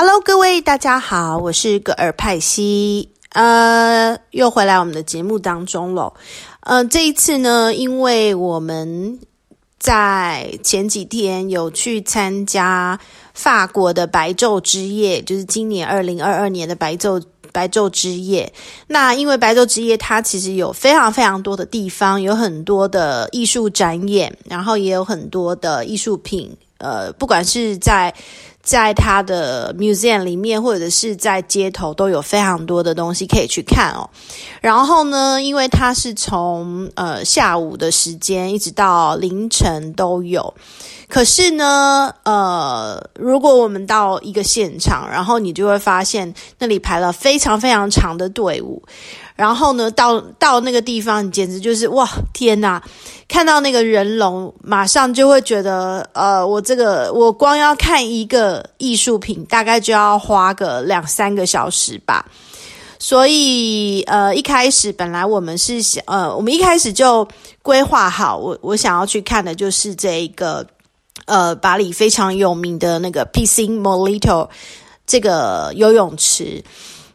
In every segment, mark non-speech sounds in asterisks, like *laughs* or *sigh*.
Hello，各位大家好，我是格尔派西，呃，又回来我们的节目当中了。呃，这一次呢，因为我们在前几天有去参加法国的白昼之夜，就是今年二零二二年的白昼白昼之夜。那因为白昼之夜，它其实有非常非常多的地方，有很多的艺术展演，然后也有很多的艺术品。呃，不管是在在它的 museum 里面，或者是在街头，都有非常多的东西可以去看哦。然后呢，因为它是从呃下午的时间一直到凌晨都有，可是呢，呃，如果我们到一个现场，然后你就会发现那里排了非常非常长的队伍。然后呢，到到那个地方，简直就是哇，天哪！看到那个人龙，马上就会觉得，呃，我这个我光要看一个艺术品，大概就要花个两三个小时吧。所以，呃，一开始本来我们是想，呃，我们一开始就规划好，我我想要去看的就是这一个，呃，巴黎非常有名的那个 Piscine Molito 这个游泳池。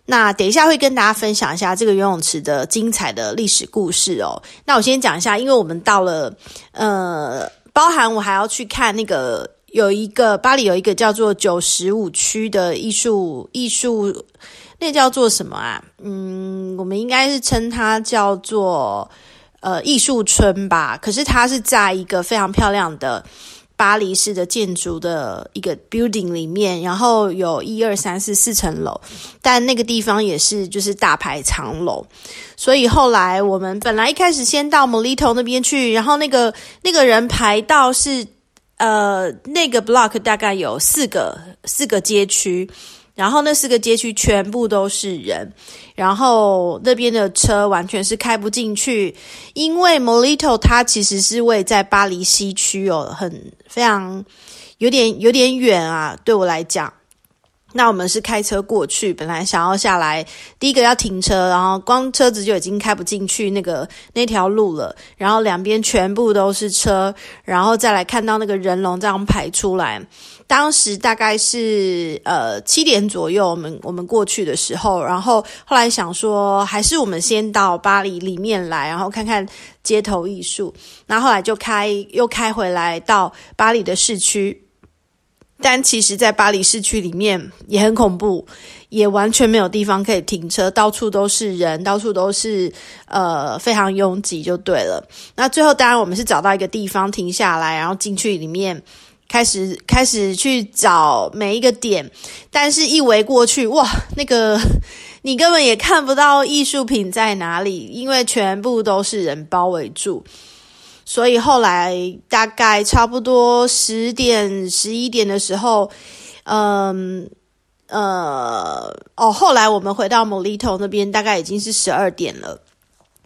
那等一下会跟大家分享一下这个游泳池的精彩的历史故事哦。那我先讲一下，因为我们到了，呃，包含我还要去看那个有一个巴黎有一个叫做九十五区的艺术艺术，那叫做什么啊？嗯，我们应该是称它叫做呃艺术村吧。可是它是在一个非常漂亮的。巴黎式的建筑的一个 building 里面，然后有一二三四四层楼，但那个地方也是就是大排长龙，所以后来我们本来一开始先到 Molito 那边去，然后那个那个人排到是呃那个 block 大概有四个四个街区。然后那四个街区全部都是人，然后那边的车完全是开不进去，因为 Molito 它其实是位在巴黎西区哦，很非常有点有点远啊，对我来讲。那我们是开车过去，本来想要下来，第一个要停车，然后光车子就已经开不进去那个那条路了，然后两边全部都是车，然后再来看到那个人龙这样排出来。当时大概是呃七点左右，我们我们过去的时候，然后后来想说，还是我们先到巴黎里面来，然后看看街头艺术。那后来就开又开回来到巴黎的市区。但其实，在巴黎市区里面也很恐怖，也完全没有地方可以停车，到处都是人，到处都是呃非常拥挤，就对了。那最后，当然我们是找到一个地方停下来，然后进去里面开始开始去找每一个点，但是一围过去，哇，那个你根本也看不到艺术品在哪里，因为全部都是人包围住。所以后来大概差不多十点十一点的时候，嗯呃哦，后来我们回到 Molito 那边，大概已经是十二点了。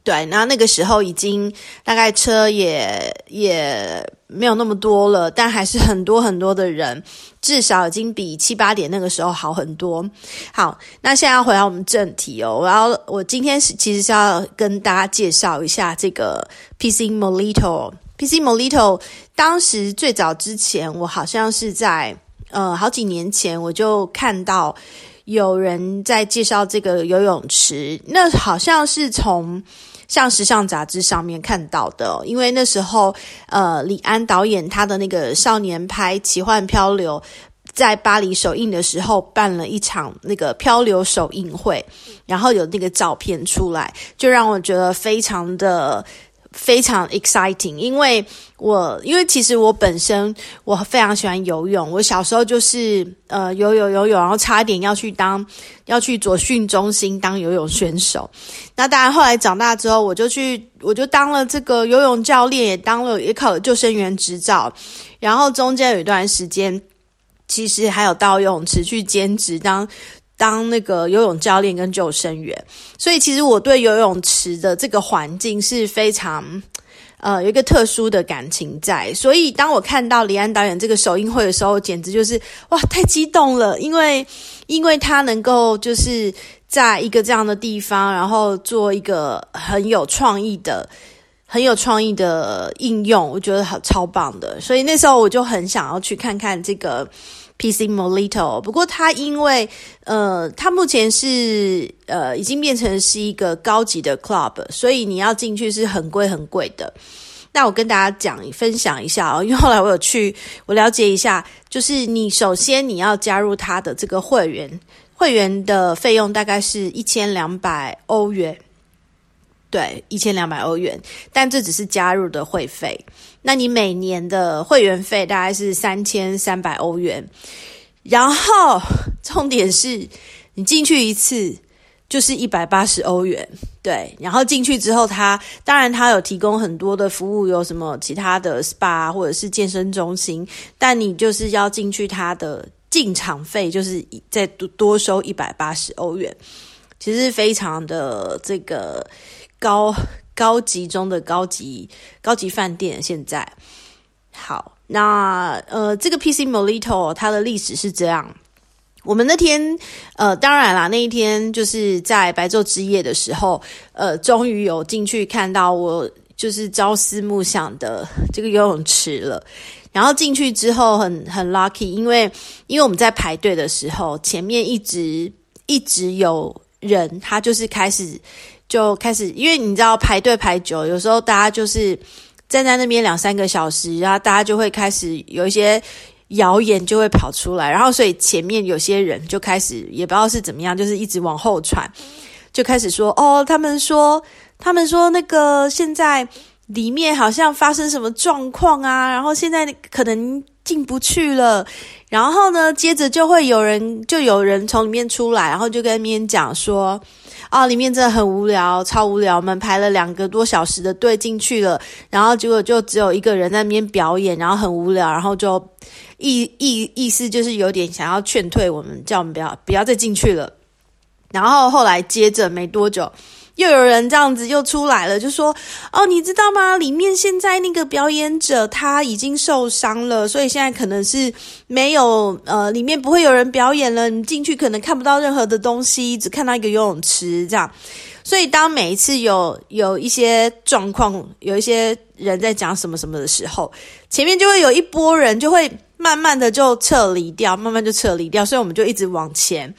对，那那个时候已经大概车也也没有那么多了，但还是很多很多的人，至少已经比七八点那个时候好很多。好，那现在要回到我们正题哦，我要我今天是其实是要跟大家介绍一下这个 PC Molito。PC Molito 当时最早之前，我好像是在呃好几年前我就看到。有人在介绍这个游泳池，那好像是从像时尚杂志上面看到的，因为那时候呃李安导演他的那个少年拍《奇幻漂流》在巴黎首映的时候办了一场那个漂流首映会，然后有那个照片出来，就让我觉得非常的。非常 exciting，因为我因为其实我本身我非常喜欢游泳，我小时候就是呃游泳游泳，然后差一点要去当要去左训中心当游泳选手。那当然后来长大之后，我就去我就当了这个游泳教练，也当了也考了救生员执照。然后中间有一段时间，其实还有到游泳池去兼职当。当那个游泳教练跟救生员，所以其实我对游泳池的这个环境是非常，呃，有一个特殊的感情在。所以当我看到李安导演这个首映会的时候，简直就是哇，太激动了！因为因为他能够就是在一个这样的地方，然后做一个很有创意的、很有创意的应用，我觉得好超棒的。所以那时候我就很想要去看看这个。PC Molito，不过它因为呃，它目前是呃已经变成是一个高级的 club，所以你要进去是很贵很贵的。那我跟大家讲分享一下哦，因为后来我有去我了解一下，就是你首先你要加入它的这个会员，会员的费用大概是一千两百欧元，对，一千两百欧元，但这只是加入的会费。那你每年的会员费大概是三千三百欧元，然后重点是你进去一次就是一百八十欧元，对。然后进去之后，他当然他有提供很多的服务，有什么其他的 SPA 或者是健身中心，但你就是要进去他的进场费，就是再多多收一百八十欧元，其实非常的这个高。高级中的高级高级饭店，现在好，那呃，这个 PC Molito 它的历史是这样。我们那天呃，当然啦，那一天就是在白昼之夜的时候，呃，终于有进去看到我就是朝思暮想的这个游泳池了。然后进去之后很很 lucky，因为因为我们在排队的时候，前面一直一直有人，他就是开始。就开始，因为你知道排队排久，有时候大家就是站在那边两三个小时，然后大家就会开始有一些谣言就会跑出来，然后所以前面有些人就开始也不知道是怎么样，就是一直往后传，就开始说哦，他们说他们说那个现在里面好像发生什么状况啊，然后现在可能进不去了，然后呢，接着就会有人就有人从里面出来，然后就跟面讲说。啊，里面真的很无聊，超无聊。我们排了两个多小时的队进去了，然后结果就只有一个人在那边表演，然后很无聊，然后就意意意思就是有点想要劝退我们，叫我们不要不要再进去了。然后后来接着没多久。又有人这样子又出来了，就说：“哦，你知道吗？里面现在那个表演者他已经受伤了，所以现在可能是没有呃，里面不会有人表演了。你进去可能看不到任何的东西，只看到一个游泳池这样。所以当每一次有有一些状况，有一些人在讲什么什么的时候，前面就会有一波人就会慢慢的就撤离掉，慢慢就撤离掉。所以我们就一直往前。”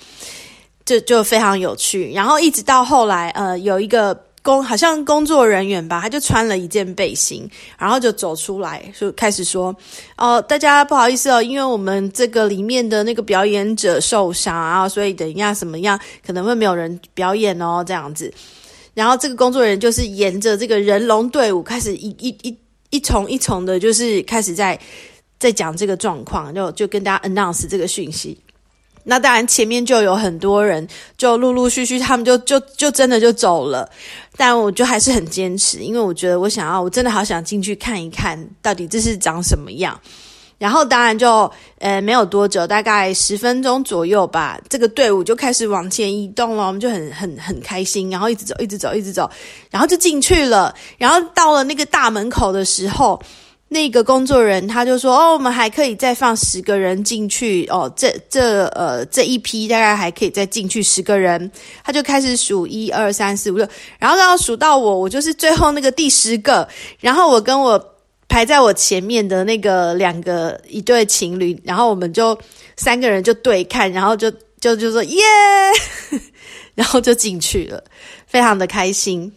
就就非常有趣，然后一直到后来，呃，有一个工好像工作人员吧，他就穿了一件背心，然后就走出来，就开始说：“哦，大家不好意思哦，因为我们这个里面的那个表演者受伤啊，所以等一下什么样可能会没有人表演哦，这样子。”然后这个工作人员就是沿着这个人龙队伍开始一一一一重一重的，就是开始在在讲这个状况，就就跟大家 announce 这个讯息。那当然，前面就有很多人，就陆陆续续，他们就就就真的就走了。但我就还是很坚持，因为我觉得我想要，我真的好想进去看一看到底这是长什么样。然后当然就呃没有多久，大概十分钟左右吧，这个队伍就开始往前移动了，我们就很很很开心，然后一直走，一直走，一直走，然后就进去了。然后到了那个大门口的时候。那个工作人员他就说：“哦，我们还可以再放十个人进去哦，这这呃这一批大概还可以再进去十个人。”他就开始数一二三四五六，然后然后数到我，我就是最后那个第十个。然后我跟我排在我前面的那个两个一对情侣，然后我们就三个人就对看，然后就就就说耶，*laughs* 然后就进去了，非常的开心。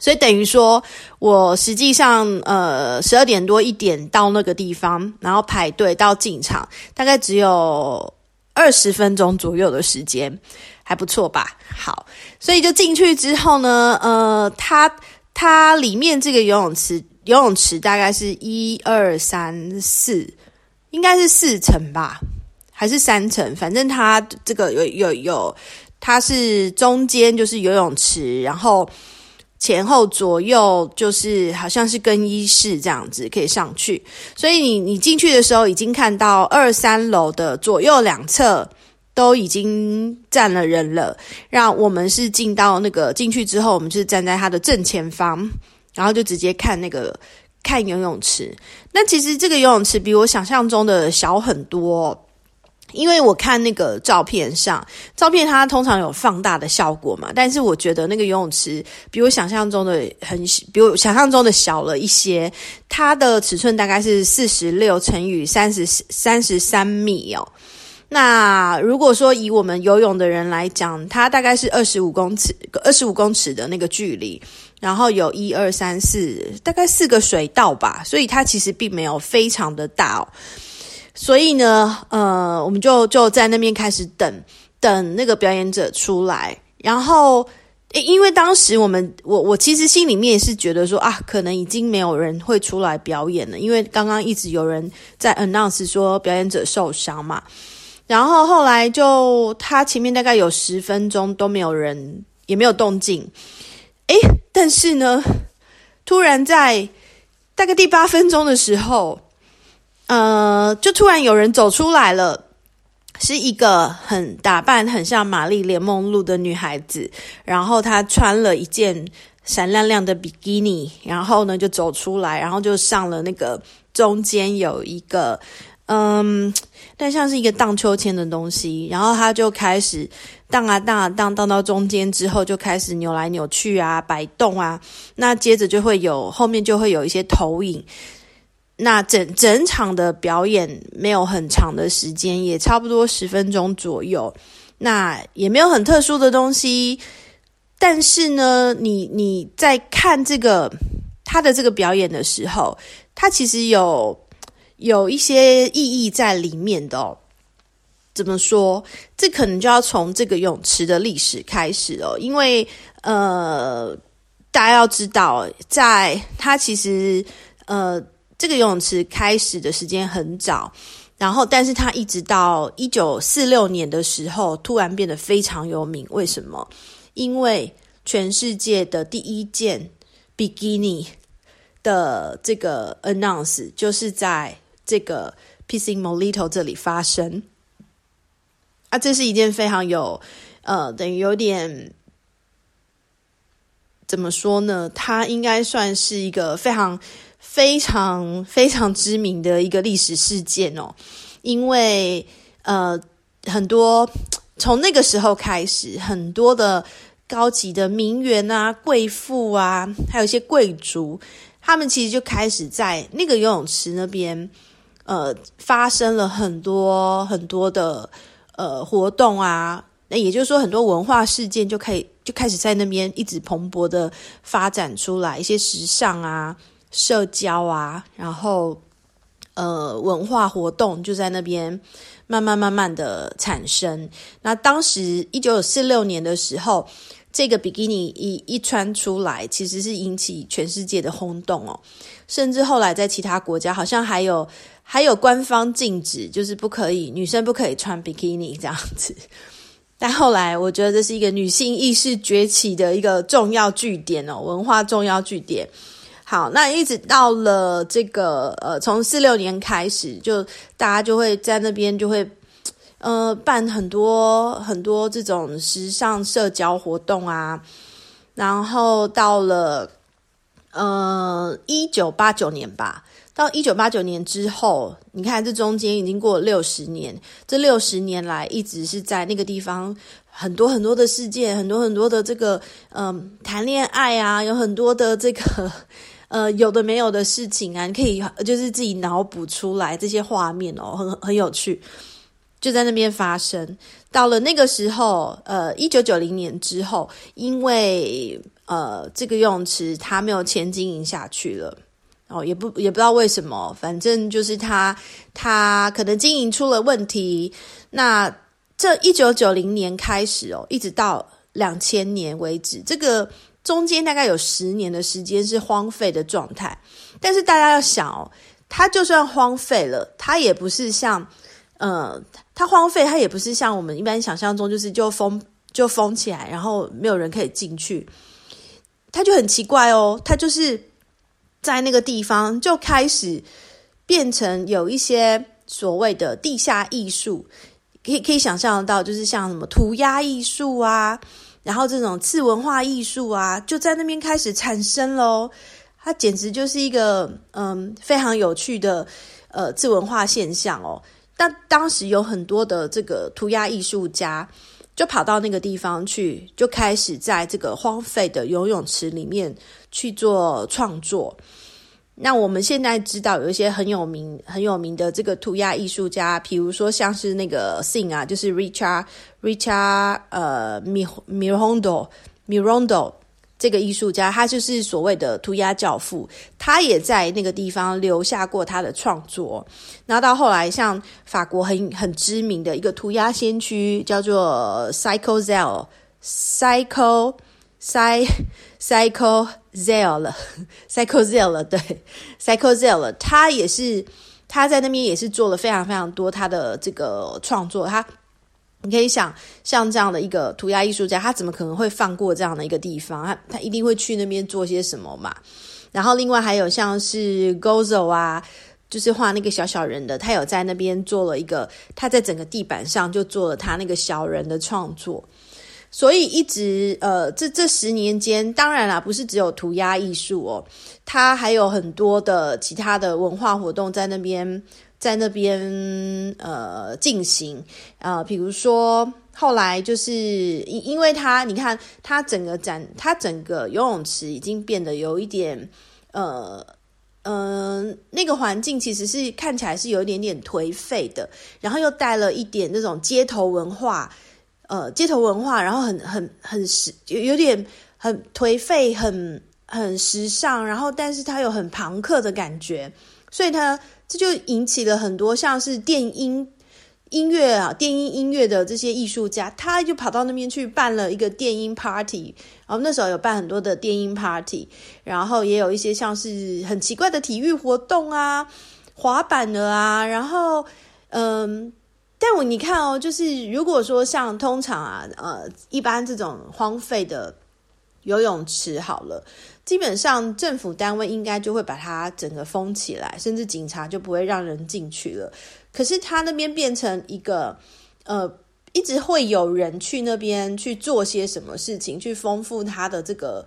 所以等于说，我实际上呃十二点多一点到那个地方，然后排队到进场，大概只有二十分钟左右的时间，还不错吧？好，所以就进去之后呢，呃，它它里面这个游泳池，游泳池大概是一二三四，应该是四层吧，还是三层？反正它这个有有有，它是中间就是游泳池，然后。前后左右就是好像是更衣室这样子可以上去，所以你你进去的时候已经看到二三楼的左右两侧都已经站了人了。让我们是进到那个进去之后，我们是站在它的正前方，然后就直接看那个看游泳池。那其实这个游泳池比我想象中的小很多。因为我看那个照片上，照片它通常有放大的效果嘛，但是我觉得那个游泳池比我想象中的很，比我想象中的小了一些。它的尺寸大概是四十六乘以三十三十三米哦。那如果说以我们游泳的人来讲，它大概是二十五公尺，二十五公尺的那个距离，然后有一二三四，大概四个水道吧，所以它其实并没有非常的大哦。所以呢，呃，我们就就在那边开始等等那个表演者出来，然后诶因为当时我们我我其实心里面也是觉得说啊，可能已经没有人会出来表演了，因为刚刚一直有人在 announce 说表演者受伤嘛，然后后来就他前面大概有十分钟都没有人也没有动静，诶，但是呢，突然在大概第八分钟的时候。呃，就突然有人走出来了，是一个很打扮很像玛丽莲梦露的女孩子，然后她穿了一件闪亮亮的比基尼，然后呢就走出来，然后就上了那个中间有一个嗯，但像是一个荡秋千的东西，然后她就开始荡啊荡啊荡，荡到中间之后就开始扭来扭去啊，摆动啊，那接着就会有后面就会有一些投影。那整整场的表演没有很长的时间，也差不多十分钟左右。那也没有很特殊的东西，但是呢，你你在看这个他的这个表演的时候，他其实有有一些意义在里面的哦。怎么说？这可能就要从这个泳池的历史开始哦，因为呃，大家要知道，在他其实呃。这个游泳池开始的时间很早，然后，但是它一直到一九四六年的时候，突然变得非常有名。为什么？因为全世界的第一件比基尼的这个 announce 就是在这个 Pissing Molito 这里发生。啊，这是一件非常有呃，等于有点怎么说呢？它应该算是一个非常。非常非常知名的一个历史事件哦，因为呃，很多从那个时候开始，很多的高级的名媛啊、贵妇啊，还有一些贵族，他们其实就开始在那个游泳池那边，呃，发生了很多很多的呃活动啊。那也就是说，很多文化事件就可以就开始在那边一直蓬勃的发展出来，一些时尚啊。社交啊，然后呃，文化活动就在那边慢慢慢慢的产生。那当时一九四六年的时候，这个比基尼一一穿出来，其实是引起全世界的轰动哦。甚至后来在其他国家，好像还有还有官方禁止，就是不可以女生不可以穿比基尼这样子。但后来我觉得这是一个女性意识崛起的一个重要据点哦，文化重要据点。好，那一直到了这个呃，从四六年开始，就大家就会在那边就会呃办很多很多这种时尚社交活动啊。然后到了呃一九八九年吧，到一九八九年之后，你看这中间已经过了六十年，这六十年来一直是在那个地方很多很多的事件，很多很多的这个嗯谈恋爱啊，有很多的这个。呃，有的没有的事情啊，你可以就是自己脑补出来这些画面哦，很很有趣，就在那边发生。到了那个时候，呃，一九九零年之后，因为呃这个游泳池它没有钱经营下去了，哦，也不也不知道为什么，反正就是它它可能经营出了问题。那这一九九零年开始哦，一直到两千年为止，这个。中间大概有十年的时间是荒废的状态，但是大家要想哦，它就算荒废了，它也不是像，呃，它荒废，它也不是像我们一般想象中，就是就封就封起来，然后没有人可以进去，它就很奇怪哦，它就是在那个地方就开始变成有一些所谓的地下艺术，可以可以想象得到，就是像什么涂鸦艺术啊。然后这种次文化艺术啊，就在那边开始产生喽。它简直就是一个嗯非常有趣的呃次文化现象哦。但当时有很多的这个涂鸦艺术家就跑到那个地方去，就开始在这个荒废的游泳池里面去做创作。那我们现在知道有一些很有名、很有名的这个涂鸦艺术家，比如说像是那个 Sin 啊，就是 Richard Richard 呃 Mirondo Mirondo 这个艺术家，他就是所谓的涂鸦教父，他也在那个地方留下过他的创作。然后到后来，像法国很很知名的一个涂鸦先驱，叫做 Psycho Zell Psycho Psy Psycho Zell 了，*laughs* Psycho Zell 了，对，Psycho Zell 了，他也是他在那边也是做了非常非常多他的这个创作。他你可以想，像这样的一个涂鸦艺术家，他怎么可能会放过这样的一个地方？他他一定会去那边做些什么嘛？然后另外还有像是 Gozo 啊，就是画那个小小人的，他有在那边做了一个，他在整个地板上就做了他那个小人的创作。所以一直呃，这这十年间，当然啦，不是只有涂鸦艺术哦，它还有很多的其他的文化活动在那边，在那边呃进行啊，比如说后来就是因因为它，你看它整个展，它整个游泳池已经变得有一点呃嗯，那个环境其实是看起来是有一点点颓废的，然后又带了一点那种街头文化。呃，街头文化，然后很很很时有有点很颓废，很很时尚，然后但是它有很朋克的感觉，所以它这就引起了很多像是电音音乐啊，电音音乐的这些艺术家，他就跑到那边去办了一个电音 party，然后那时候有办很多的电音 party，然后也有一些像是很奇怪的体育活动啊，滑板的啊，然后嗯。但我你看哦，就是如果说像通常啊，呃，一般这种荒废的游泳池好了，基本上政府单位应该就会把它整个封起来，甚至警察就不会让人进去了。可是他那边变成一个，呃，一直会有人去那边去做些什么事情，去丰富他的这个，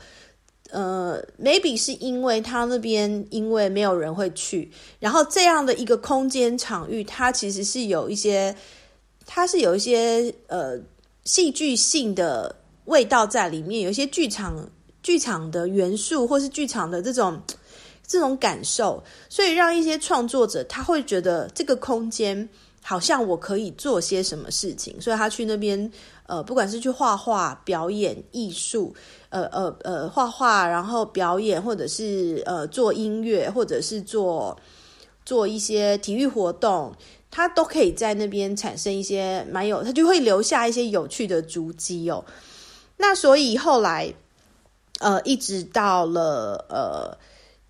呃，maybe 是因为他那边因为没有人会去，然后这样的一个空间场域，它其实是有一些。它是有一些呃戏剧性的味道在里面，有一些剧场剧场的元素，或是剧场的这种这种感受，所以让一些创作者他会觉得这个空间好像我可以做些什么事情，所以他去那边呃，不管是去画画、表演艺术，呃呃呃画画，然后表演，或者是呃做音乐，或者是做做一些体育活动。他都可以在那边产生一些蛮有，他就会留下一些有趣的足迹哦。那所以后来，呃，一直到了呃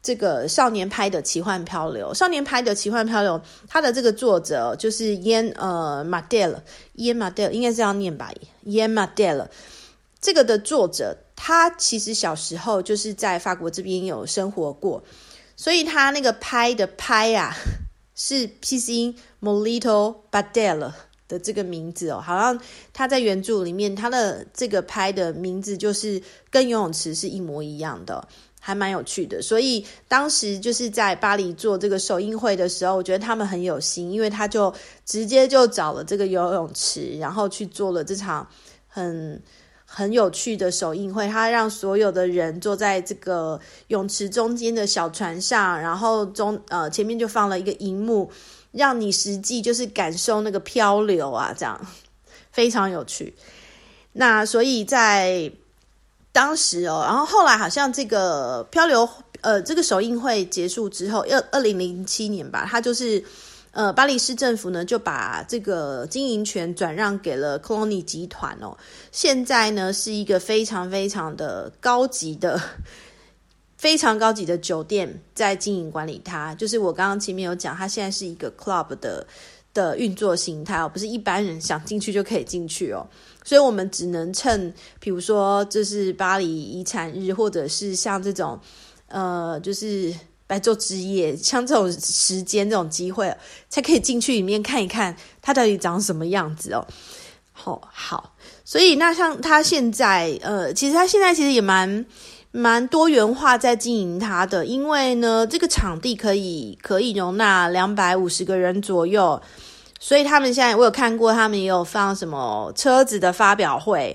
这个少年拍的奇幻漂流，少年拍的奇幻漂流，它的这个作者就是烟呃马黛尔，烟马黛尔应该是这样念吧，烟马黛尔。这个的作者，他其实小时候就是在法国这边有生活过，所以他那个拍的拍啊。*laughs* 是 P C 音 Molito Badel 的这个名字哦，好像他在原著里面，他的这个拍的名字就是跟游泳池是一模一样的，还蛮有趣的。所以当时就是在巴黎做这个首映会的时候，我觉得他们很有心，因为他就直接就找了这个游泳池，然后去做了这场很。很有趣的首映会，他让所有的人坐在这个泳池中间的小船上，然后中呃前面就放了一个荧幕，让你实际就是感受那个漂流啊，这样非常有趣。那所以在当时哦，然后后来好像这个漂流呃这个首映会结束之后，二二零零七年吧，他就是。呃，巴黎市政府呢就把这个经营权转让给了 c l o n y 集团哦。现在呢是一个非常非常的高级的、*laughs* 非常高级的酒店在经营管理它。就是我刚刚前面有讲，它现在是一个 club 的的运作形态哦，不是一般人想进去就可以进去哦。所以我们只能趁，比如说这是巴黎遗产日，或者是像这种呃，就是。白做职业，像这种时间、这种机会，才可以进去里面看一看，它到底长什么样子哦。好好，所以那像他现在，呃，其实他现在其实也蛮蛮多元化在经营它的，因为呢，这个场地可以可以容纳两百五十个人左右，所以他们现在我有看过，他们也有放什么车子的发表会，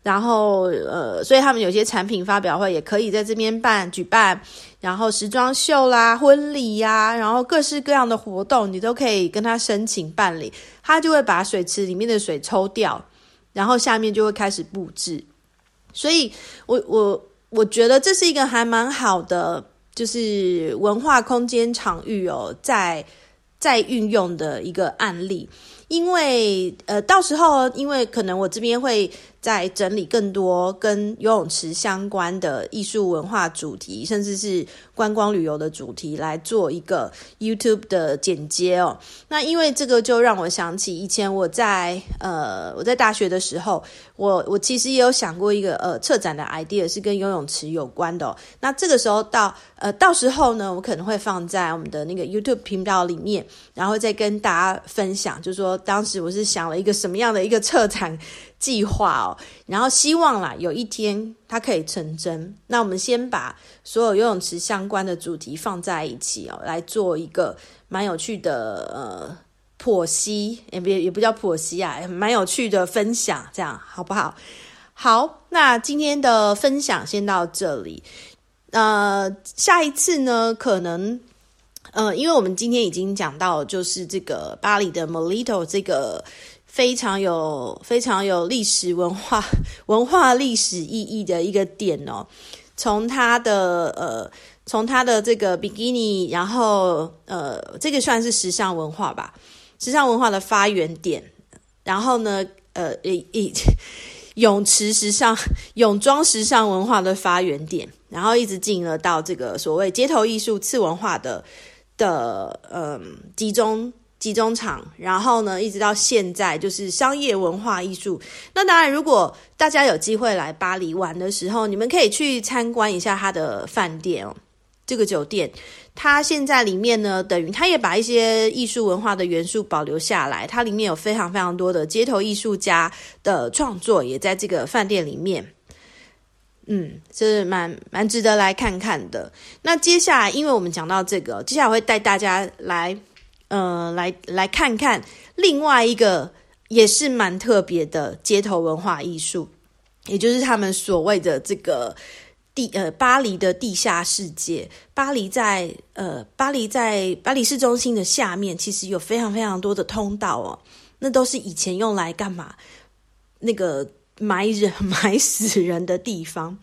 然后呃，所以他们有些产品发表会也可以在这边办举办，然后时装秀啦、婚礼呀，然后各式各样的活动，你都可以跟他申请办理，他就会把水池里面的水抽掉，然后下面就会开始布置。所以，我我我觉得这是一个还蛮好的，就是文化空间场域哦，在在运用的一个案例，因为呃，到时候因为可能我这边会。在整理更多跟游泳池相关的艺术文化主题，甚至是观光旅游的主题，来做一个 YouTube 的剪接哦。那因为这个，就让我想起以前我在呃我在大学的时候，我我其实也有想过一个呃策展的 idea 是跟游泳池有关的。那这个时候到呃到时候呢，我可能会放在我们的那个 YouTube 频道里面，然后再跟大家分享，就是说当时我是想了一个什么样的一个策展。计划哦，然后希望啦，有一天它可以成真。那我们先把所有游泳池相关的主题放在一起哦，来做一个蛮有趣的呃剖析，也不也不叫剖析啊，蛮有趣的分享，这样好不好？好，那今天的分享先到这里。呃，下一次呢，可能呃，因为我们今天已经讲到，就是这个巴黎的 Molito 这个。非常有非常有历史文化 *laughs* 文化历史意义的一个点哦，从它的呃，从它的这个比基尼，然后呃，这个算是时尚文化吧，时尚文化的发源点。然后呢，呃，一一 *laughs* 泳池时尚泳装时尚文化的发源点，然后一直进了到这个所谓街头艺术次文化的的嗯集中。集中场，然后呢，一直到现在就是商业文化艺术。那当然，如果大家有机会来巴黎玩的时候，你们可以去参观一下它的饭店哦。这个酒店，它现在里面呢，等于它也把一些艺术文化的元素保留下来。它里面有非常非常多的街头艺术家的创作，也在这个饭店里面。嗯，是蛮蛮值得来看看的。那接下来，因为我们讲到这个，接下来会带大家来。呃，来来看看另外一个也是蛮特别的街头文化艺术，也就是他们所谓的这个地呃巴黎的地下世界。巴黎在呃巴黎在巴黎市中心的下面，其实有非常非常多的通道哦，那都是以前用来干嘛？那个埋人 *laughs* 埋死人的地方。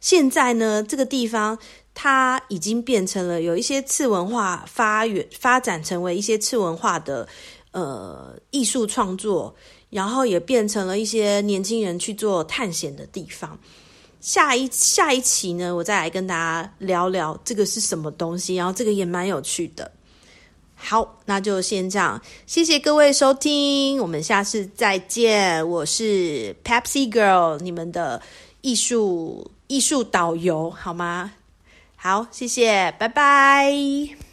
现在呢，这个地方。它已经变成了有一些次文化发源发展成为一些次文化的呃艺术创作，然后也变成了一些年轻人去做探险的地方。下一下一期呢，我再来跟大家聊聊这个是什么东西，然后这个也蛮有趣的。好，那就先这样，谢谢各位收听，我们下次再见。我是 Pepsi Girl，你们的艺术艺术导游，好吗？好，谢谢，拜拜。